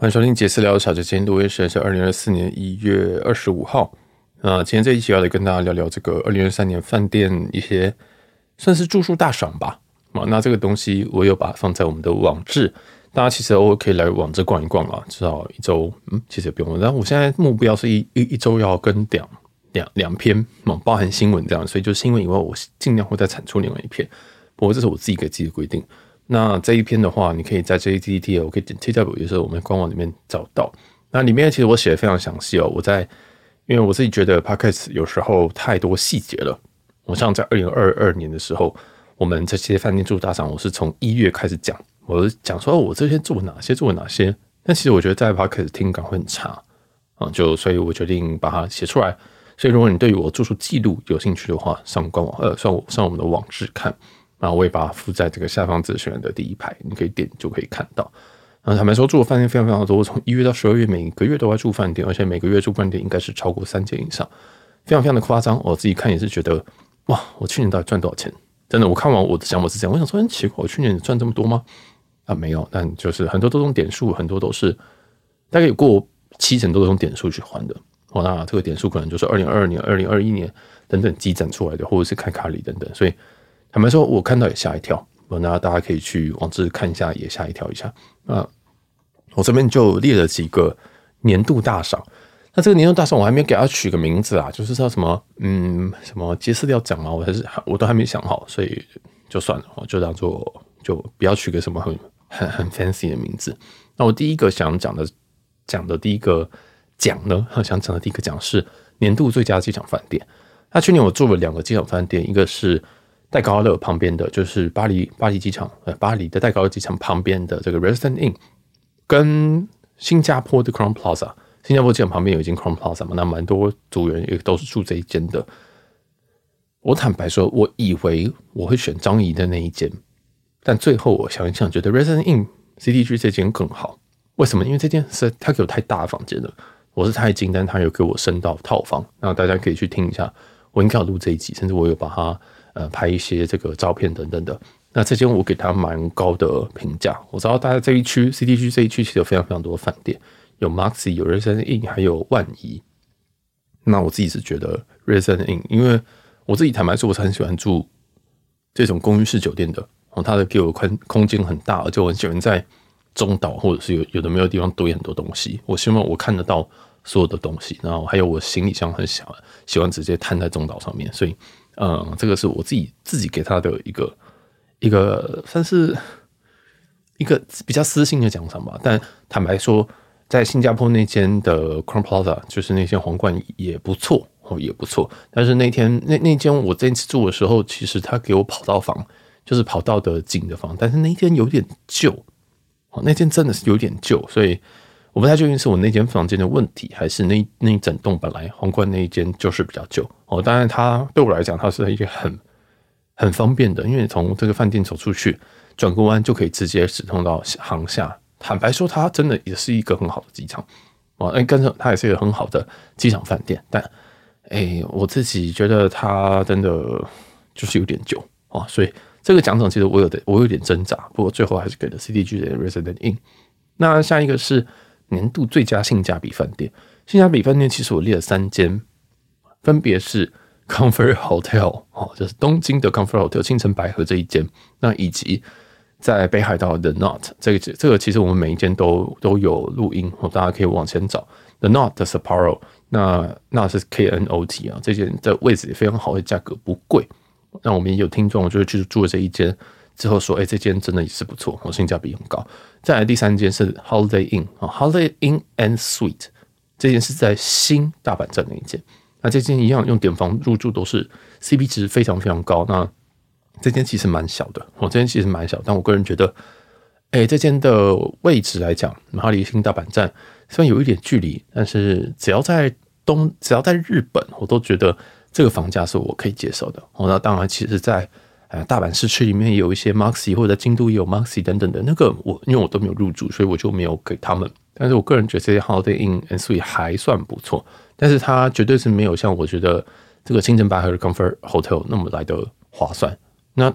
欢迎收听杰斯聊小杰，今天录音时间是二零二四年一月二十五号。那今天这一期要来跟大家聊聊这个二零二三年饭店一些算是住宿大赏吧。啊，那这个东西我有把它放在我们的网志，大家其实偶尔可以来网志逛一逛啊。至少一周，嗯，其实也不用。然后我现在目标是一一一周要跟两两两篇，包含新闻这样，所以就新闻以外，我尽量会再产出另外一篇。不过这是我自己给自己的规定。那这一篇的话，你可以在 JTT 我可以点 TW，也是我们官网里面找到。那里面其实我写的非常详细哦。我在，因为我自己觉得 Podcast 有时候太多细节了。我像在二零二二年的时候，我们这些饭店住大赏，我是从一月开始讲，我讲说我这些做哪些，做哪些。但其实我觉得在 Podcast 听感会很差啊，就所以我决定把它写出来。所以如果你对于我住宿记录有兴趣的话，上官网呃上我上我们的网志看。然后我也把它附在这个下方资讯的第一排，你可以点就可以看到。然后坦白说，住的饭店非常非常多，我从一月到十二月，每个月都在住饭店，而且每个月住饭店应该是超过三间以上，非常非常的夸张。我自己看也是觉得，哇，我去年到底赚多少钱？真的，我看完我的想法是这样，我想说，很奇怪，我去年赚这么多吗？啊，没有，但就是很多都用点数，很多都是大概有过七成都是用点数去换的。哦，那这个点数可能就是二零二二年、二零二一年等等积攒出来的，或者是开卡里等等，所以。坦白说，我看到也吓一跳。那大家可以去网志看一下，也吓一跳一下。那我这边就列了几个年度大赏。那这个年度大赏我还没给他取个名字啊，就是叫什么，嗯，什么杰斯要讲吗？我还是我都还没想好，所以就算了，就当做就不要取个什么很很很 fancy 的名字。那我第一个想讲的讲的第一个奖呢，想讲的第一个奖是年度最佳机场饭店。那去年我住了两个机场饭店，一个是。戴高乐旁边的就是巴黎巴黎机场，呃，巴黎的戴高乐机场旁边的这个 Residence Inn，跟新加坡的 Crown Plaza，新加坡机场旁边有一间 Crown Plaza 嘛，那蛮多组员也都是住这一间的。我坦白说，我以为我会选樟宜的那一间，但最后我想一想，觉得 Residence Inn CTG 这间更好。为什么？因为这间是他给我太大的房间了，我是太精，但他有给我升到套房。那大家可以去听一下，我应该有录这一集，甚至我有把它。呃，拍一些这个照片等等的。那这间我给他蛮高的评价。我知道大家这一区 C D 区这一区其实有非常非常多的饭店，有 Maxi，有 Resign Inn，还有万怡。那我自己是觉得 Resign Inn，因为我自己坦白说，我是很喜欢住这种公寓式酒店的。哦，它的给我宽空间很大，而且我很喜欢在中岛或者是有有的没有地方堆很多东西。我希望我看得到所有的东西，然后还有我行李箱很小，喜欢直接摊在中岛上面，所以。嗯，这个是我自己自己给他的一个一个算是一个比较私心的奖赏吧。但坦白说，在新加坡那间的 Crown Plaza，就是那间皇冠也不错哦，也不错。但是那天那那间我这次住的时候，其实他给我跑道房，就是跑道的景的房，但是那间有点旧哦，那间真的是有点旧，所以。我不太确定是我那间房间的问题，还是那那一整栋本来皇冠那一间就是比较旧哦。当然，它对我来讲，它是一个很很方便的，因为从这个饭店走出去，转个弯就可以直接直通到航厦。坦白说，它真的也是一个很好的机场哦。哎，跟着它也是一个很好的机场饭店，但哎，我自己觉得它真的就是有点旧哦。所以这个奖赏其实我有点我有点挣扎，不过最后还是给了 CTG 的 Resident Inn。那下一个是。年度最佳性价比饭店，性价比饭店其实我列了三间，分别是 Comfort Hotel 哦，就是东京的 Comfort Hotel 青城白河这一间，那以及在北海道的 Not 这个这个其实我们每一间都都有录音，哦大家可以往前找 The Not 的 Sapporo，那那是 K N O T 啊，这间的位置也非常好，价格不贵，那我们也有听众就是去住了这一间。之后说，哎、这间真的也是不错，我性价比很高。再来第三间是 Holiday Inn 啊，Holiday Inn and Suite，这间是在新大阪站那一间。那这间一样用点房入住都是 CP 值非常非常高。那这间其实蛮小的，我这间其实蛮小，但我个人觉得，哎、这间的位置来讲，它离新大阪站虽然有一点距离，但是只要在东，只要在日本，我都觉得这个房价是我可以接受的。哦，那当然，其实在呃，大阪市区里面有一些 Maxi 或者在京都也有 Maxi 等等的那个，我因为我都没有入住，所以我就没有给他们。但是我个人觉得这些 Holiday Inn and Suites 还算不错，但是它绝对是没有像我觉得这个青城白河的 Comfort Hotel 那么来的划算。那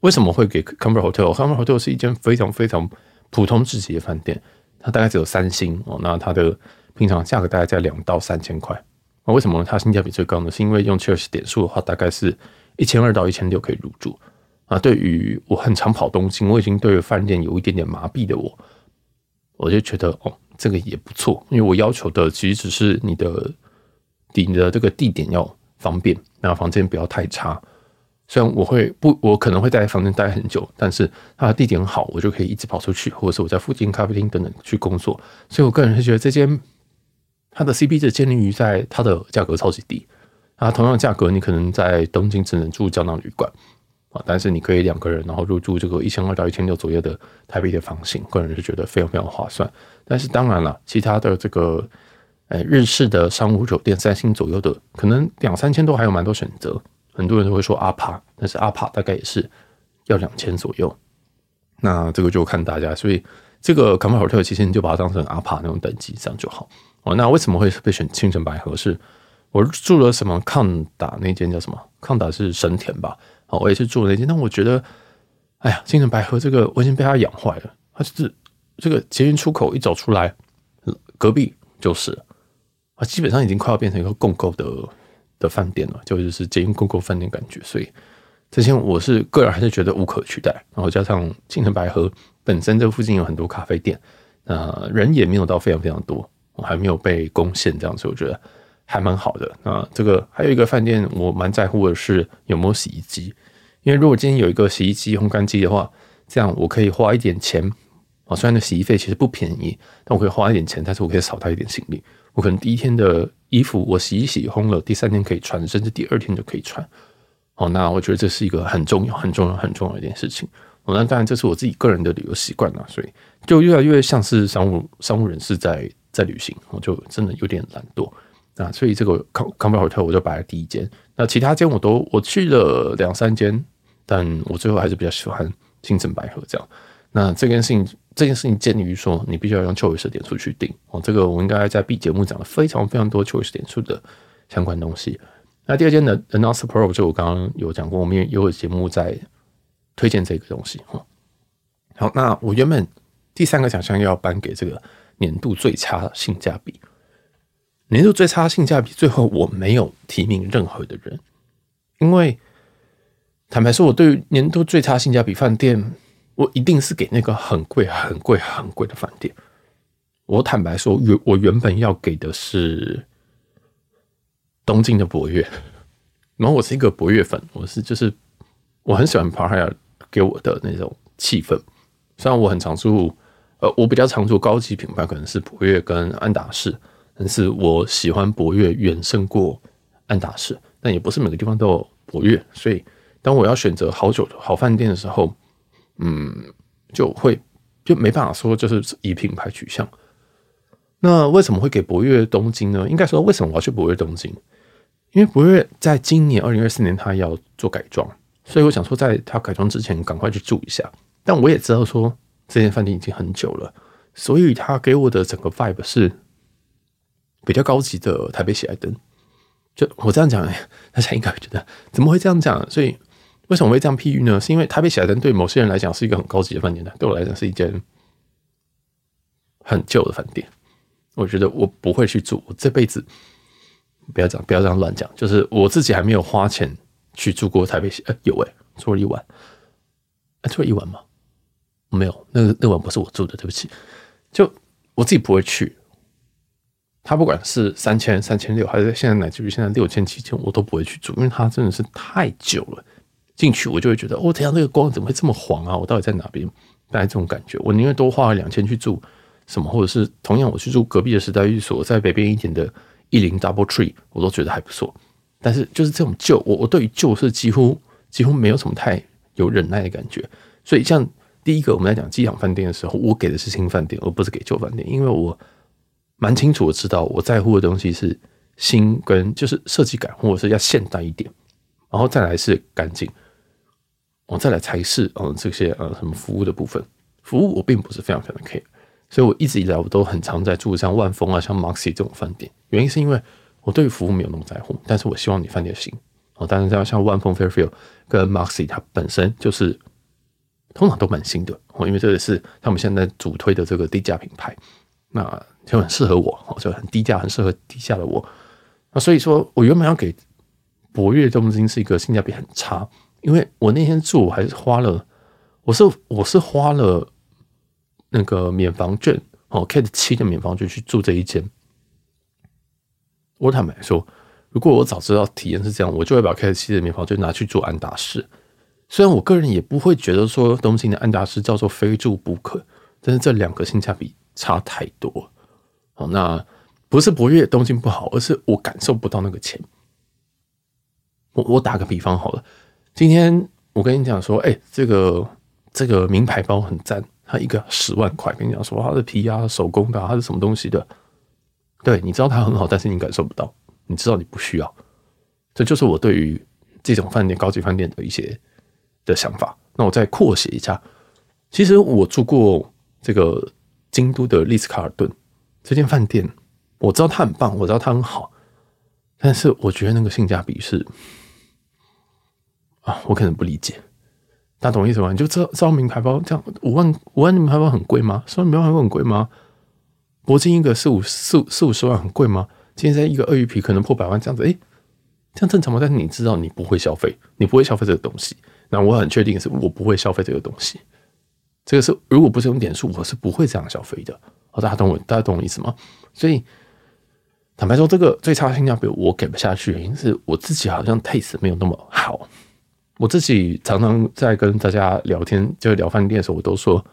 为什么会给 Comfort Hotel？Comfort Hotel 是一间非常非常普通至极的饭店，它大概只有三星哦，那它的平常价格大概在两到三千块。那为什么它性价比最高呢？是因为用 Cheers 点数的话，大概是一千二到一千六可以入住。啊，对于我很常跑东京，我已经对饭店有一点点麻痹的我，我就觉得哦，这个也不错，因为我要求的其实只是你的你的这个地点要方便，那房间不要太差。虽然我会不，我可能会在房间待很久，但是它的地点好，我就可以一直跑出去，或者是我在附近咖啡厅等等去工作。所以我个人是觉得这间它的 CP 值建立于在它的价格超级低啊，同样价格你可能在东京只能住胶囊旅馆。啊，但是你可以两个人，然后入住这个一千二到一千六左右的台币的房型，个人是觉得非常非常划算。但是当然了，其他的这个，呃，日式的商务酒店三星左右的，可能两三千都还有蛮多选择。很多人都会说阿帕，但是阿帕大概也是要两千左右。那这个就看大家，所以这个 Comfort 其实你就把它当成阿帕那种等级这样就好。哦，那为什么会被选青城白河？是我住了什么抗打那间叫什么？抗打是神田吧？我也是住那间，但我觉得，哎呀，清澄白河这个我已经被它养坏了。它就是这个捷运出口一走出来，隔壁就是啊，基本上已经快要变成一个共购的的饭店了，就就是捷运共购饭店感觉。所以这些我是个人还是觉得无可取代。然后加上清澄白河本身这附近有很多咖啡店，呃，人也没有到非常非常多，我还没有被攻陷这样子，我觉得。还蛮好的啊，这个还有一个饭店，我蛮在乎的是有没有洗衣机，因为如果今天有一个洗衣机、烘干机的话，这样我可以花一点钱啊。虽然那洗衣费其实不便宜，但我可以花一点钱，但是我可以少带一点行李。我可能第一天的衣服我洗一洗烘了，第三天可以穿，甚至第二天就可以穿。哦，那我觉得这是一个很重要、很重要、很重要的一件事情。哦，那当然这是我自己个人的旅游习惯了，所以就越来越像是商务商务人士在在旅行，我就真的有点懒惰。啊，所以这个 Comfort Hotel 我就摆在第一间。那其他间我都我去了两三间，但我最后还是比较喜欢清澄白河这样。那这件事情，这件事情鉴于说，你必须要用 Choice 点数去定哦。这个我应该在 B 节目讲了非常非常多 Choice 点数的相关东西。那第二间的 The North Pro 就我刚刚有讲过，我们也有节目在推荐这个东西哈。好，那我原本第三个奖项要颁给这个年度最差性价比。年度最差性价比，最后我没有提名任何的人，因为坦白说，我对于年度最差性价比饭店，我一定是给那个很贵、很贵、很贵的饭店。我坦白说，原我原本要给的是东京的博悦，然后我是一个博悦粉，我是就是我很喜欢 Parkia 给我的那种气氛。虽然我很常住，呃，我比较常住高级品牌，可能是博悦跟安达仕。但是我喜欢博悦远胜过安达仕，但也不是每个地方都有博悦，所以当我要选择好酒好饭店的时候，嗯，就会就没办法说就是以品牌取向。那为什么会给博悦东京呢？应该说，为什么我要去博悦东京？因为博悦在今年二零二四年它要做改装，所以我想说，在它改装之前赶快去住一下。但我也知道说这间饭店已经很久了，所以他给我的整个 vibe 是。比较高级的台北喜来登，就我这样讲，大家应该会觉得怎么会这样讲？所以为什么会这样譬喻呢？是因为台北喜来登对某些人来讲是一个很高级的饭店的，对我来讲是一间很旧的饭店。我觉得我不会去住，我这辈子不要这样，不要这样乱讲。就是我自己还没有花钱去住过台北喜，呃，有诶、住了一晚，呃，住了一晚吗？没有，那个那晚不是我住的，对不起。就我自己不会去。他不管是三千、三千六，还是现在乃至于现在六千、七千，我都不会去住，因为它真的是太久了。进去我就会觉得，哦，天啊，这个光怎么会这么黄啊？我到底在哪边？大概这种感觉，我宁愿多花了两千去住什么，或者是同样我去住隔壁的时代寓所，在北边一点的一零 Double Tree，我都觉得还不错。但是就是这种旧，我我对于旧是几乎几乎没有什么太有忍耐的感觉。所以像第一个我们在讲机场饭店的时候，我给的是新饭店，而不是给旧饭店，因为我。蛮清楚的知道，我在乎的东西是新跟就是设计感，或者是要现代一点，然后再来是干净，我再来才是嗯这些呃什么服务的部分。服务我并不是非常非常的 care，所以我一直以来我都很常在住像万丰啊、像 Moxy 这种饭店。原因是因为我对服务没有那么在乎，但是我希望你饭店行哦。但是像像万丰 Fairfield 跟 Moxy 它本身就是通常都蛮新的哦，因为这个是他们现在主推的这个低价品牌，那就很适合我哦，就很低价，很适合低价的我。那所以说我原本要给博越东京是一个性价比很差，因为我那天住还是花了，我是我是花了那个免房券哦，Kate 七的免房券去住这一间。我坦白说，如果我早知道体验是这样，我就会把 K 七的免房券拿去住安达仕。虽然我个人也不会觉得说东京的安达仕叫做非住不可，但是这两个性价比差太多。好，那不是博越东京不好，而是我感受不到那个钱。我我打个比方好了，今天我跟你讲说，哎、这个这个名牌包很赞，它一个十万块，跟你讲说它的皮啊、手工的、啊，它是什么东西的？对，你知道它很好，但是你感受不到，你知道你不需要。这就是我对于这种饭店、高级饭店的一些。的想法，那我再扩写一下。其实我住过这个京都的丽思卡尔顿这间饭店，我知道它很棒，我知道它很好，但是我觉得那个性价比是啊，我可能不理解。大家懂我意思吗？你就知道知道名牌包这样五万五万名牌包很贵吗？十万名牌包很贵吗？铂金一个四五四四五十万很贵吗？今天在一个鳄鱼皮可能破百万这样子，诶、这样正常吗？但是你知道你不会消费，你不会消费这个东西。那我很确定是我不会消费这个东西，这个是如果不是用点数，我是不会这样消费的。好，大家懂我，大家懂我意思吗？所以坦白说，这个最差性价比我给不下去，原因是我自己好像 taste 没有那么好。我自己常常在跟大家聊天，就聊饭店的时候，我都说，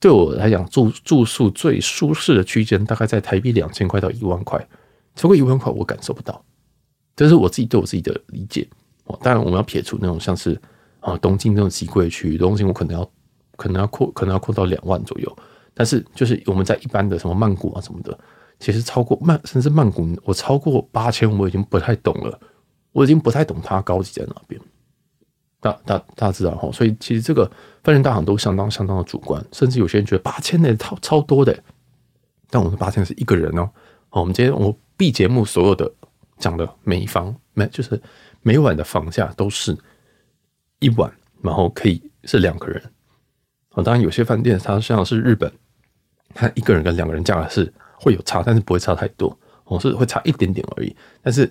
对我来讲住住宿最舒适的区间大概在台币两千块到一万块，超过一万块我感受不到。这是我自己对我自己的理解。哦，当然我们要撇除那种像是。啊，东京这种极贵区，东京我可能要，可能要扩，可能要扩到两万左右。但是就是我们在一般的什么曼谷啊什么的，其实超过曼，甚至曼谷，我超过八千，我已经不太懂了，我已经不太懂它高级在哪边。大大大家知道哈，所以其实这个饭店大行都相当相当的主观，甚至有些人觉得八千的超超多的，但我们八千是一个人哦。我们今天我 B 节目所有的讲的每一房每就是每晚的房价都是。一晚，然后可以是两个人。啊，当然有些饭店它像是日本，它一个人跟两个人价格是会有差，但是不会差太多，哦，是会差一点点而已。但是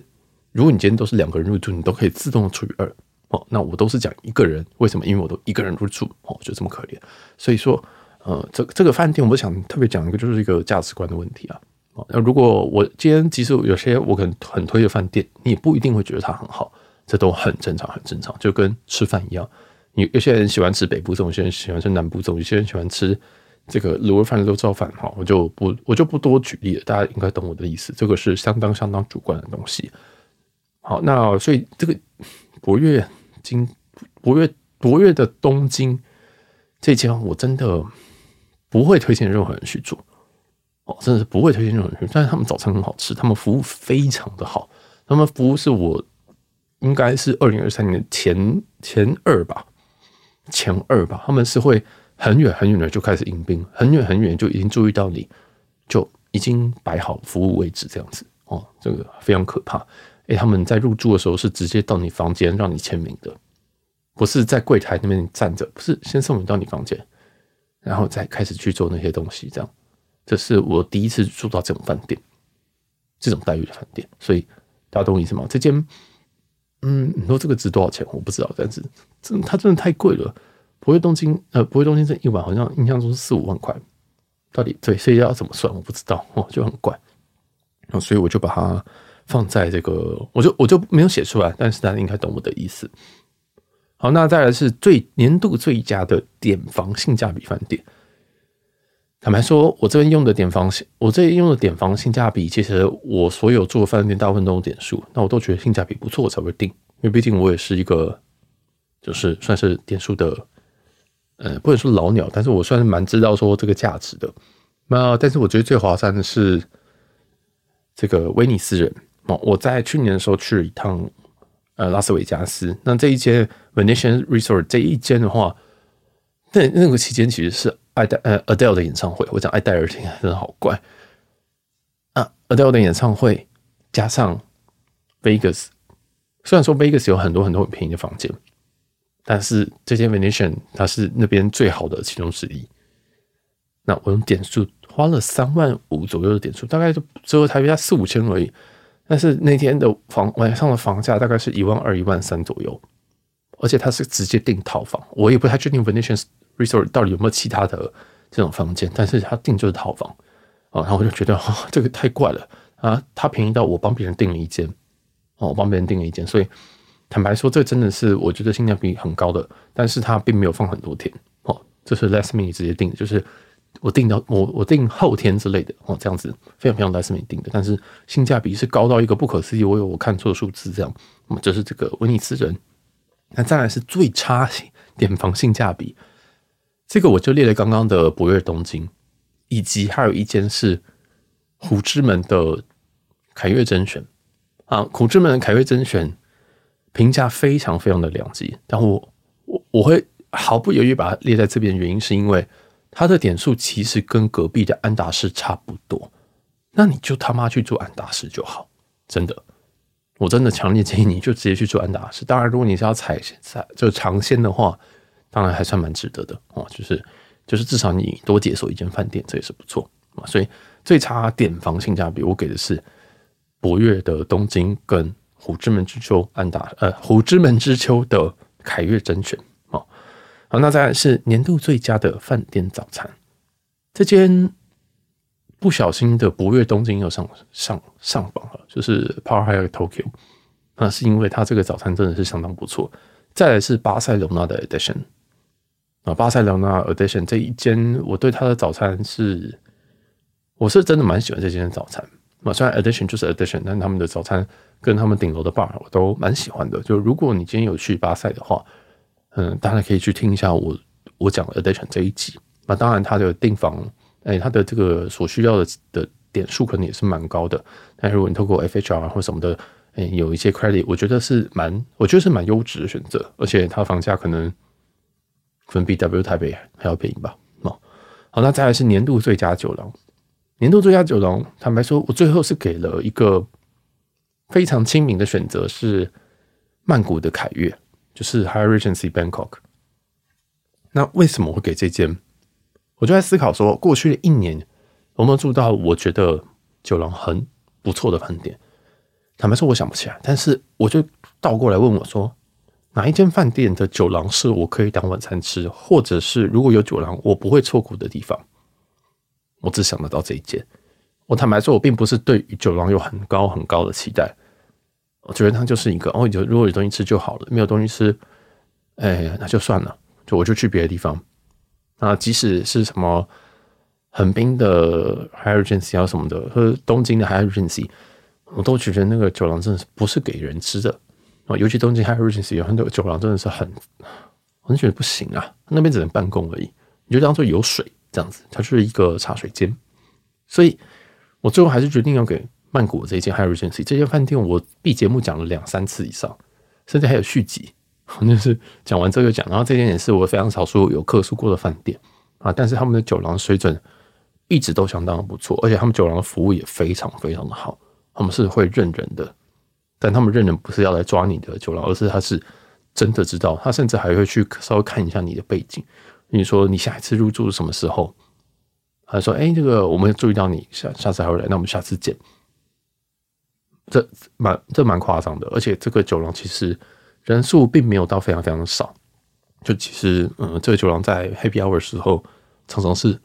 如果你今天都是两个人入住，你都可以自动除以二。哦，那我都是讲一个人，为什么？因为我都一个人入住，哦，就这么可怜。所以说，呃，这这个饭店，我想特别讲一个，就是一个价值观的问题啊。哦，那如果我今天即使有些我可能很推的饭店，你也不一定会觉得它很好。这都很正常，很正常，就跟吃饭一样。有有些人喜欢吃北部粽，有些人喜欢吃南部粽，有些人喜欢吃这个卤肉饭、肉燥饭。哈，我就不我就不多举例了，大家应该懂我的意思。这个是相当相当主观的东西。好，那所以这个博越京博越博越的东京这间，我真的不会推荐任何人去做。哦，真的是不会推荐任何人去。但是他们早餐很好吃，他们服务非常的好，他们服务是我。应该是二零二三年前前二吧，前二吧。他们是会很远很远的就开始迎宾，很远很远就已经注意到你，就已经摆好服务位置这样子哦，这个非常可怕。诶，他们在入住的时候是直接到你房间让你签名的，不是在柜台那边站着，不是先送你到你房间，然后再开始去做那些东西。这样，这是我第一次住到这种饭店，这种待遇的饭店。所以大家懂我意思吗？这间。嗯，你说这个值多少钱？我不知道，但是真它真的太贵了。柏悦东京，呃，柏悦东京这一晚好像印象中是四五万块，到底对，所以要怎么算？我不知道哦，就很怪。所以我就把它放在这个，我就我就没有写出来，但是大家应该懂我的意思。好，那再来是最年度最佳的点房性价比饭店。坦白说，我这边用的点房，我这边用的点房性价比，其实我所有住饭店大部分都有点数，那我都觉得性价比不错，我才会订。因为毕竟我也是一个，就是算是点数的，呃，不能说老鸟，但是我算是蛮知道说这个价值的。那但是我觉得最划算的是这个威尼斯人哦，我在去年的时候去了一趟呃拉斯维加斯，那这一间 Venetian Resort 这一间的话，那那个期间其实是。爱戴呃 Adele 的演唱会，我讲爱戴尔听真的好怪啊！Adele 的演唱会加上 Vegas，虽然说 Vegas 有很多很多很便宜的房间，但是这间 Venetian 它是那边最好的其中之一。那我用点数花了三万五左右的点数，大概就折合台币四五千而已。但是那天的房晚上的房价大概是一万二、一万三左右，而且他是直接订套房。我也不太确定 Venetian Resort 到底有没有其他的这种房间，但是他订就是套房啊。然后我就觉得，哦，这个太怪了啊！他便宜到我帮别人订了一间哦，我帮别人订了一间，所以坦白说，这真的是我觉得性价比很高的。但是他并没有放很多天哦，这是 last minute 直接订，就是。我订到我我订后天之类的哦，这样子非常非常 last minute 订的，但是性价比是高到一个不可思议。我有我看错数字这样，那么就是这个威尼斯人。那再来是最差点房性价比，这个我就列了刚刚的博悦东京，以及还有一间是虎之门的凯悦甄选啊，虎之门凯悦甄选评价非常非常的两极，但我我我会毫不犹豫把它列在这边，原因是因为。它的点数其实跟隔壁的安达仕差不多，那你就他妈去做安达仕就好，真的，我真的强烈建议你就直接去做安达仕。当然，如果你是要踩踩就尝鲜的话，当然还算蛮值得的哦。就是就是至少你多解锁一间饭店，这也是不错啊。所以最差点房性价比，我给的是博悦的东京跟虎之门之丘安达呃虎之门之丘的凯悦甄选。好，那再来是年度最佳的饭店早餐。这间不小心的博悦东京又上上上榜了，就是 Park Hyatt Tokyo。那是因为它这个早餐真的是相当不错。再来是巴塞罗那的 Edition 啊，巴塞罗那 Edition 这一间，我对它的早餐是，我是真的蛮喜欢这间早餐。啊，虽然 Edition 就是 Edition，但他们的早餐跟他们顶楼的 bar 我都蛮喜欢的。就如果你今天有去巴塞的话。嗯，大家可以去听一下我我讲的 addition 这一集。那当然，它的订房，哎、它的这个所需要的的点数可能也是蛮高的。但如果你透过 FHR 或什么的，哎、欸，有一些 credit，我觉得是蛮，我觉得是蛮优质的选择。而且它房价可能可能比 W 台北还要便宜吧。哦，好，那再来是年度最佳酒廊。年度最佳酒廊，坦白说，我最后是给了一个非常亲民的选择，是曼谷的凯悦。就是 Hyatt Regency Bangkok。那为什么会给这间？我就在思考说，过去的一年我们住到我觉得酒廊很不错的饭店？坦白说，我想不起来。但是我就倒过来问我说，哪一间饭店的酒廊是我可以当晚餐吃，或者是如果有酒廊我不会错过的地方？我只想得到这一间。我坦白说，我并不是对于酒廊有很高很高的期待。我觉得它就是一个哦，就如果有东西吃就好了，没有东西吃，哎，那就算了，就我就去别的地方。啊，即使是什么横滨的 Hyatt Regency 啊什么的，或者东京的 Hyatt Regency，我都觉得那个酒廊真的是不是给人吃的啊。尤其东京 Hyatt Regency 有很多酒廊真的是很，我就觉得不行啊，那边只能办公而已，你就当做有水这样子，它就是一个茶水间。所以我最后还是决定要给。曼谷这一间 Hyatt Regency 这间饭店，我 B 节目讲了两三次以上，甚至还有续集，就是讲完之后又讲。然后这间也是我非常少数有客诉过的饭店啊，但是他们的酒廊水准一直都相当的不错，而且他们酒廊的服务也非常非常的好，他们是会认人的，但他们认人不是要来抓你的酒廊，而是他是真的知道，他甚至还会去稍微看一下你的背景，你说你下一次入住什么时候，他说：“哎，这个我们注意到你下下次还会来，那我们下次见。”这蛮这蛮夸张的，而且这个酒廊其实人数并没有到非常非常的少。就其实，嗯，这个酒廊在 Happy Hour 时候常常是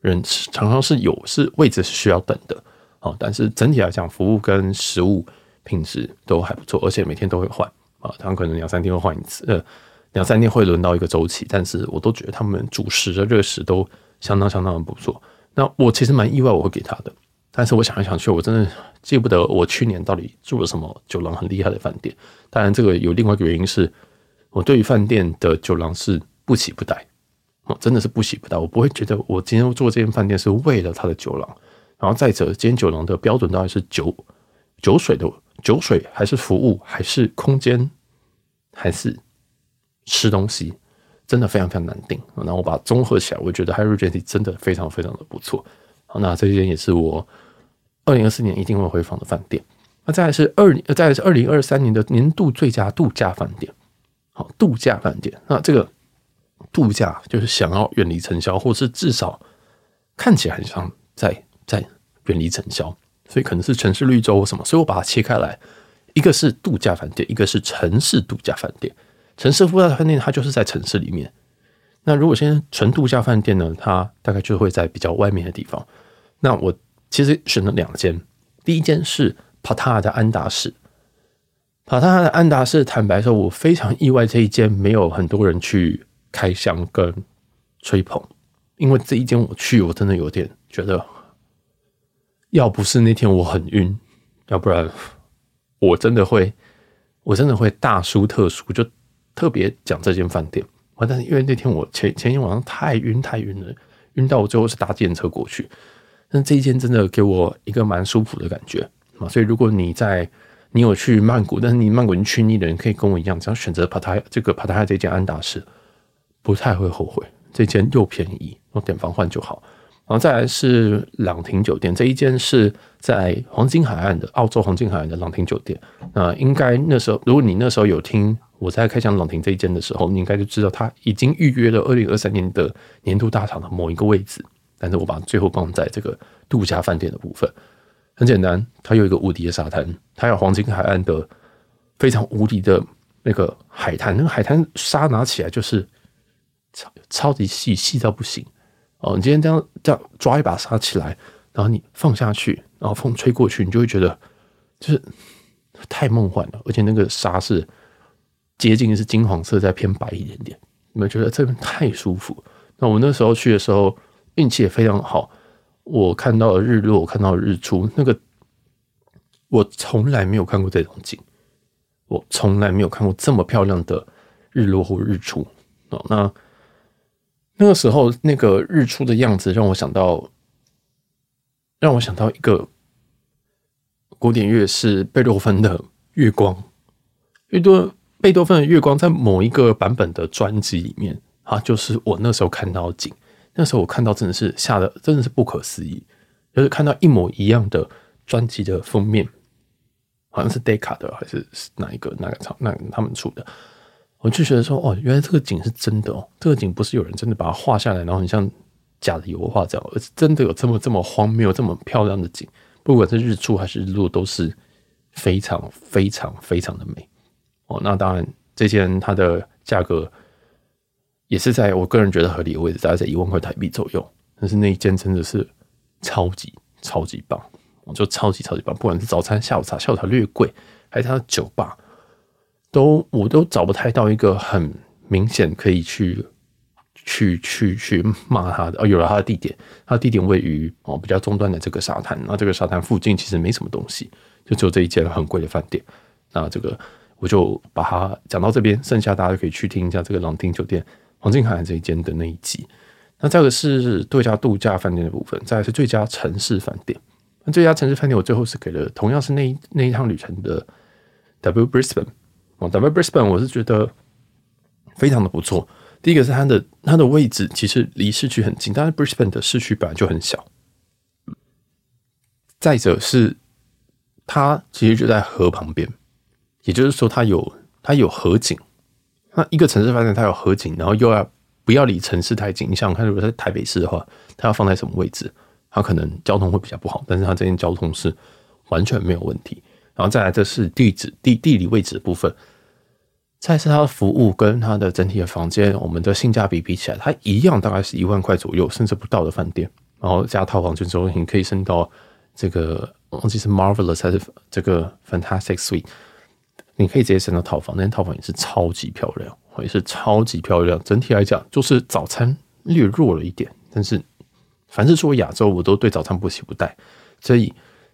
人常常是有是位置是需要等的啊。但是整体来讲，服务跟食物品质都还不错，而且每天都会换啊。他们可能两三天会换一次，呃，两三天会轮到一个周期。但是我都觉得他们主食的热食都相当相当的不错。那我其实蛮意外，我会给他的。但是我想来想去，我真的记不得我去年到底住了什么酒廊很厉害的饭店。当然，这个有另外一个原因是，我对于饭店的酒廊是不喜不待，哦，真的是不喜不待。我不会觉得我今天做这间饭店是为了它的酒廊。然后再者，今天酒廊的标准到底是酒酒水的酒水，还是服务，还是空间，还是吃东西，真的非常非常难定。然后我把它综合起来，我觉得 Hygge 真的非常非常的不错。好，那这间也是我。二零二四年一定会回访的饭店，那再来是二，再来是二零二三年的年度最佳度假饭店。好，度假饭店。那这个度假就是想要远离尘嚣，或是至少看起来很像在在远离尘嚣，所以可能是城市绿洲或什么。所以我把它切开来，一个是度假饭店，一个是城市度假饭店。城市度假饭店它就是在城市里面。那如果现在纯度假饭店呢，它大概就会在比较外面的地方。那我其实选了两间，第一间是帕塔的安达仕。帕塔的安达仕，坦白说，我非常意外这一间没有很多人去开箱跟吹捧，因为这一间我去，我真的有点觉得，要不是那天我很晕，要不然我真的会，我真的会大书特书，就特别讲这间饭店。但是因为那天我前前天晚上太晕太晕了，晕到我最后是搭电车过去。但这一间真的给我一个蛮舒服的感觉啊，所以如果你在你有去曼谷，但是你曼谷已经去腻的人，可以跟我一样，只要选择帕塔这个帕塔这间安达仕，不太会后悔。这间又便宜，我点房换就好。然后再来是朗廷酒店，这一间是在黄金海岸的澳洲黄金海岸的朗廷酒店。那应该那时候，如果你那时候有听。我在开箱朗廷这一间的时候，你应该就知道他已经预约了二零二三年的年度大厂的某一个位置。但是我把最后放在这个度假饭店的部分。很简单，它有一个无敌的沙滩，它有黄金海岸的非常无敌的那个海滩，那个海滩沙拿起来就是超超级细，细到不行哦。你今天这样这样抓一把沙起来，然后你放下去，然后风吹过去，你就会觉得就是太梦幻了，而且那个沙是。接近是金黄色，再偏白一点点。你们觉得这边太舒服？那我那时候去的时候运气也非常好，我看到了日落，我看到了日出。那个我从来没有看过这种景，我从来没有看过这么漂亮的日落或日出。哦，那那个时候那个日出的样子让我想到，让我想到一个古典乐是贝多芬的《月光》，贝多贝多芬的《月光》在某一个版本的专辑里面啊，就是我那时候看到的景。那时候我看到真的是吓得真的是不可思议，就是看到一模一样的专辑的封面，好像是 Decca 的还是哪一个哪个厂那他们出的，我就觉得说哦，原来这个景是真的哦，这个景不是有人真的把它画下来，然后很像假的油画这样，而是真的有这么这么荒谬、这么漂亮的景，不管是日出还是日落，都是非常非常非常的美。哦，那当然，这些人它的价格也是在我个人觉得合理的位置，大概在一万块台币左右。但是那一间真的是超级超级棒，就超级超级棒。不管是早餐、下午茶，下午茶略贵，还是它的酒吧，都我都找不太到一个很明显可以去去去去骂它的。哦，有了它的地点，它的地点位于哦比较中端的这个沙滩。那这个沙滩附近其实没什么东西，就只有这一间很贵的饭店。那这个。我就把它讲到这边，剩下大家就可以去听一下这个朗廷酒店黄金海岸这一间的那一集。那这个是最佳度假饭店的部分，再来是最佳城市饭店。那最佳城市饭店，我最后是给了同样是那一那一趟旅程的 W Brisbane 哦，W Brisbane 我是觉得非常的不错。第一个是它的它的位置其实离市区很近，但是 Brisbane 的市区本来就很小。再者是它其实就在河旁边。也就是说，它有它有河景，那一个城市饭店它有河景，然后又要不要离城市太近？你想看，如果在台北市的话，它要放在什么位置？它可能交通会比较不好，但是它这边交通是完全没有问题。然后再来，这是地址地地理位置的部分，再是它的服务跟它的整体的房间，我们的性价比比起来，它一样大概是一万块左右，甚至不到的饭店。然后加套房之后，你可以升到这个忘记是 Marvelous 还是这个 Fantastic Suite。你可以直接升到套房，那间套房也是超级漂亮，也是超级漂亮。整体来讲，就是早餐略弱了一点，但是凡是说亚洲，我都对早餐不喜不待。所以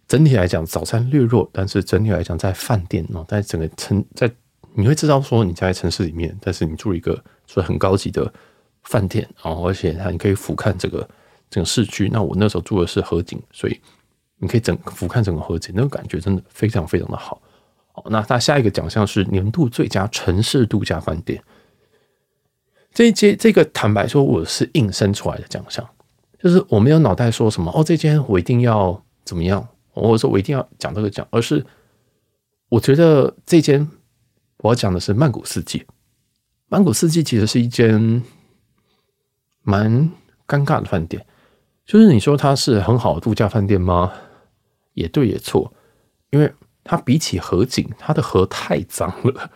整体来讲，早餐略弱，但是整体来讲，在饭店哦，在整个城，在你会知道说你在城市里面，但是你住一个所以很高级的饭店哦，而且它你可以俯瞰这个整个市区。那我那时候住的是河景，所以你可以整俯瞰整个河景，那个感觉真的非常非常的好。那它下一个奖项是年度最佳城市度假饭店。这一间这个坦白说，我是硬生出来的奖项，就是我没有脑袋说什么哦，这间我一定要怎么样，或者说我一定要讲这个奖，而是我觉得这间我要讲的是曼谷四季。曼谷四季其实是一间蛮尴尬的饭店，就是你说它是很好的度假饭店吗？也对也错，因为它比起河景，它的河太脏了，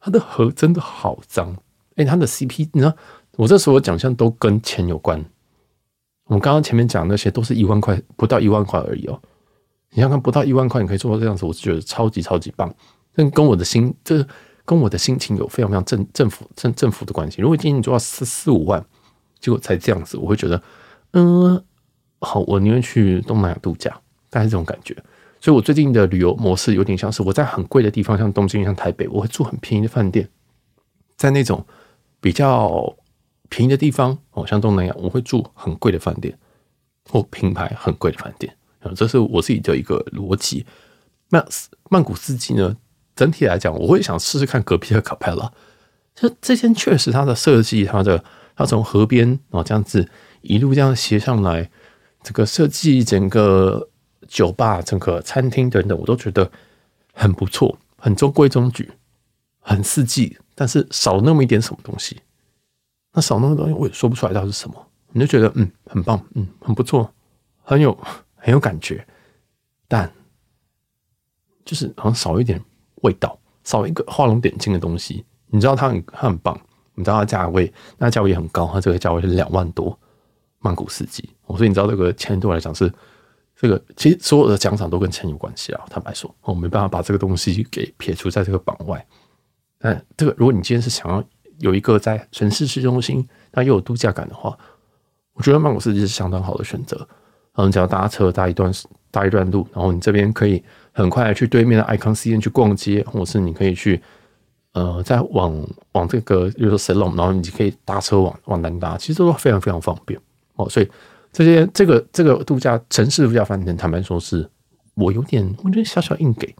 它的河真的好脏。哎，它的 CP，你知道，我这所有奖项都跟钱有关。我们刚刚前面讲那些都是一万块，不到一万块而已哦。你想看不到一万块，你可以做到这样子，我是觉得超级超级棒。但跟我的心，这跟我的心情有非常非常正正负正正负的关系。如果今天你做到四四五万，结果才这样子，我会觉得，嗯，好，我宁愿去东南亚度假，大概是这种感觉。所以我最近的旅游模式有点像是我在很贵的地方，像东京、像台北，我会住很便宜的饭店，在那种比较。便宜的地方哦，像东南亚，我会住很贵的饭店或品牌很贵的饭店啊，这是我自己的一个逻辑。那曼谷四季呢，整体来讲，我会想试试看隔壁的卡佩拉。这这间确实它的设计，它的它从河边啊这样子一路这样斜上来，这个设计整个酒吧、整个餐厅等等，我都觉得很不错，很中规中矩，很四季，但是少了那么一点什么东西。那少那个东西，我也说不出来到底是什么。你就觉得嗯，很棒，嗯，很不错，很有很有感觉，但就是好像少一点味道，少一个画龙点睛的东西。你知道它很它很棒，你知道它价位，那价位也很高，它这个价位是两万多，曼谷四季。所以你知道这个钱对我来讲是这个，其实所有的奖赏都跟钱有关系啊。坦白说，我没办法把这个东西给撇除在这个榜外。但这个，如果你今天是想要。有一个在城市市中心，那又有度假感的话，我觉得曼谷四季是相当好的选择。嗯，只要搭车搭一段搭一段路，然后你这边可以很快去对面的 Icon C N 去逛街，或者是你可以去呃再往往这个，比如说 Siloam，然后你就可以搭车往往南搭，其实都非常非常方便哦。所以这些这个这个度假城市度假饭店，坦白说是我有点我觉得小小硬给。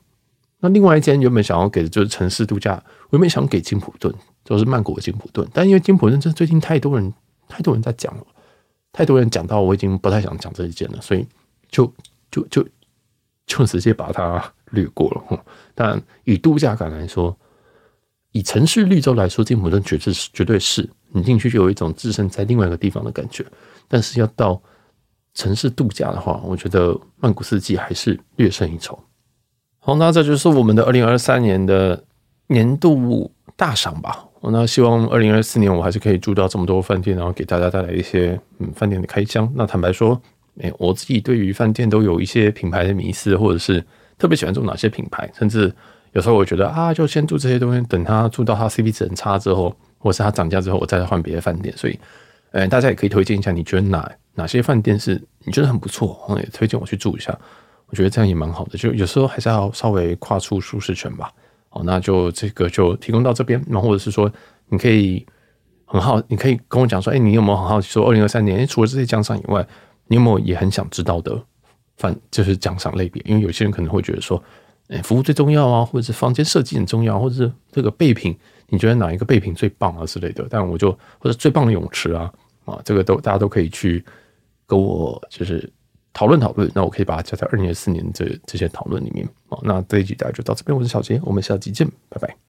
那另外一间原本想要给的就是城市度假，我原本想给金普顿。就是曼谷的金普顿，但因为金普顿这最近太多人太多人在讲了，太多人讲到我已经不太想讲这一件了，所以就就就就直接把它略过了。但以度假感来说，以城市绿洲来说，金普顿绝对是绝对是你进去就有一种置身在另外一个地方的感觉。但是要到城市度假的话，我觉得曼谷四季还是略胜一筹。好，那这就是我们的二零二三年的年度大赏吧。那希望二零二四年我还是可以住到这么多饭店，然后给大家带来一些嗯饭店的开箱。那坦白说，哎，我自己对于饭店都有一些品牌的迷思，或者是特别喜欢住哪些品牌，甚至有时候我觉得啊，就先住这些东西，等它住到它 CP 值很差之后，或是它涨价之后，我再换别的饭店。所以，呃，大家也可以推荐一下，你觉得哪哪些饭店是你觉得很不错，也推荐我去住一下。我觉得这样也蛮好的，就有时候还是要稍微跨出舒适圈吧。好，那就这个就提供到这边，然后或者是说，你可以很好，你可以跟我讲说，哎，你有没有很好奇说，二零二三年，除了这些奖赏以外，你有没有也很想知道的，反就是奖赏类别？因为有些人可能会觉得说，哎，服务最重要啊，或者是房间设计很重要，或者是这个备品，你觉得哪一个备品最棒啊之类的？但我就或者最棒的泳池啊，啊，这个都大家都可以去跟我就是。讨论讨论，那我可以把它加在二零二四年这这些讨论里面。好，那这一集大家就到这边，我是小杰，我们下期见，拜拜。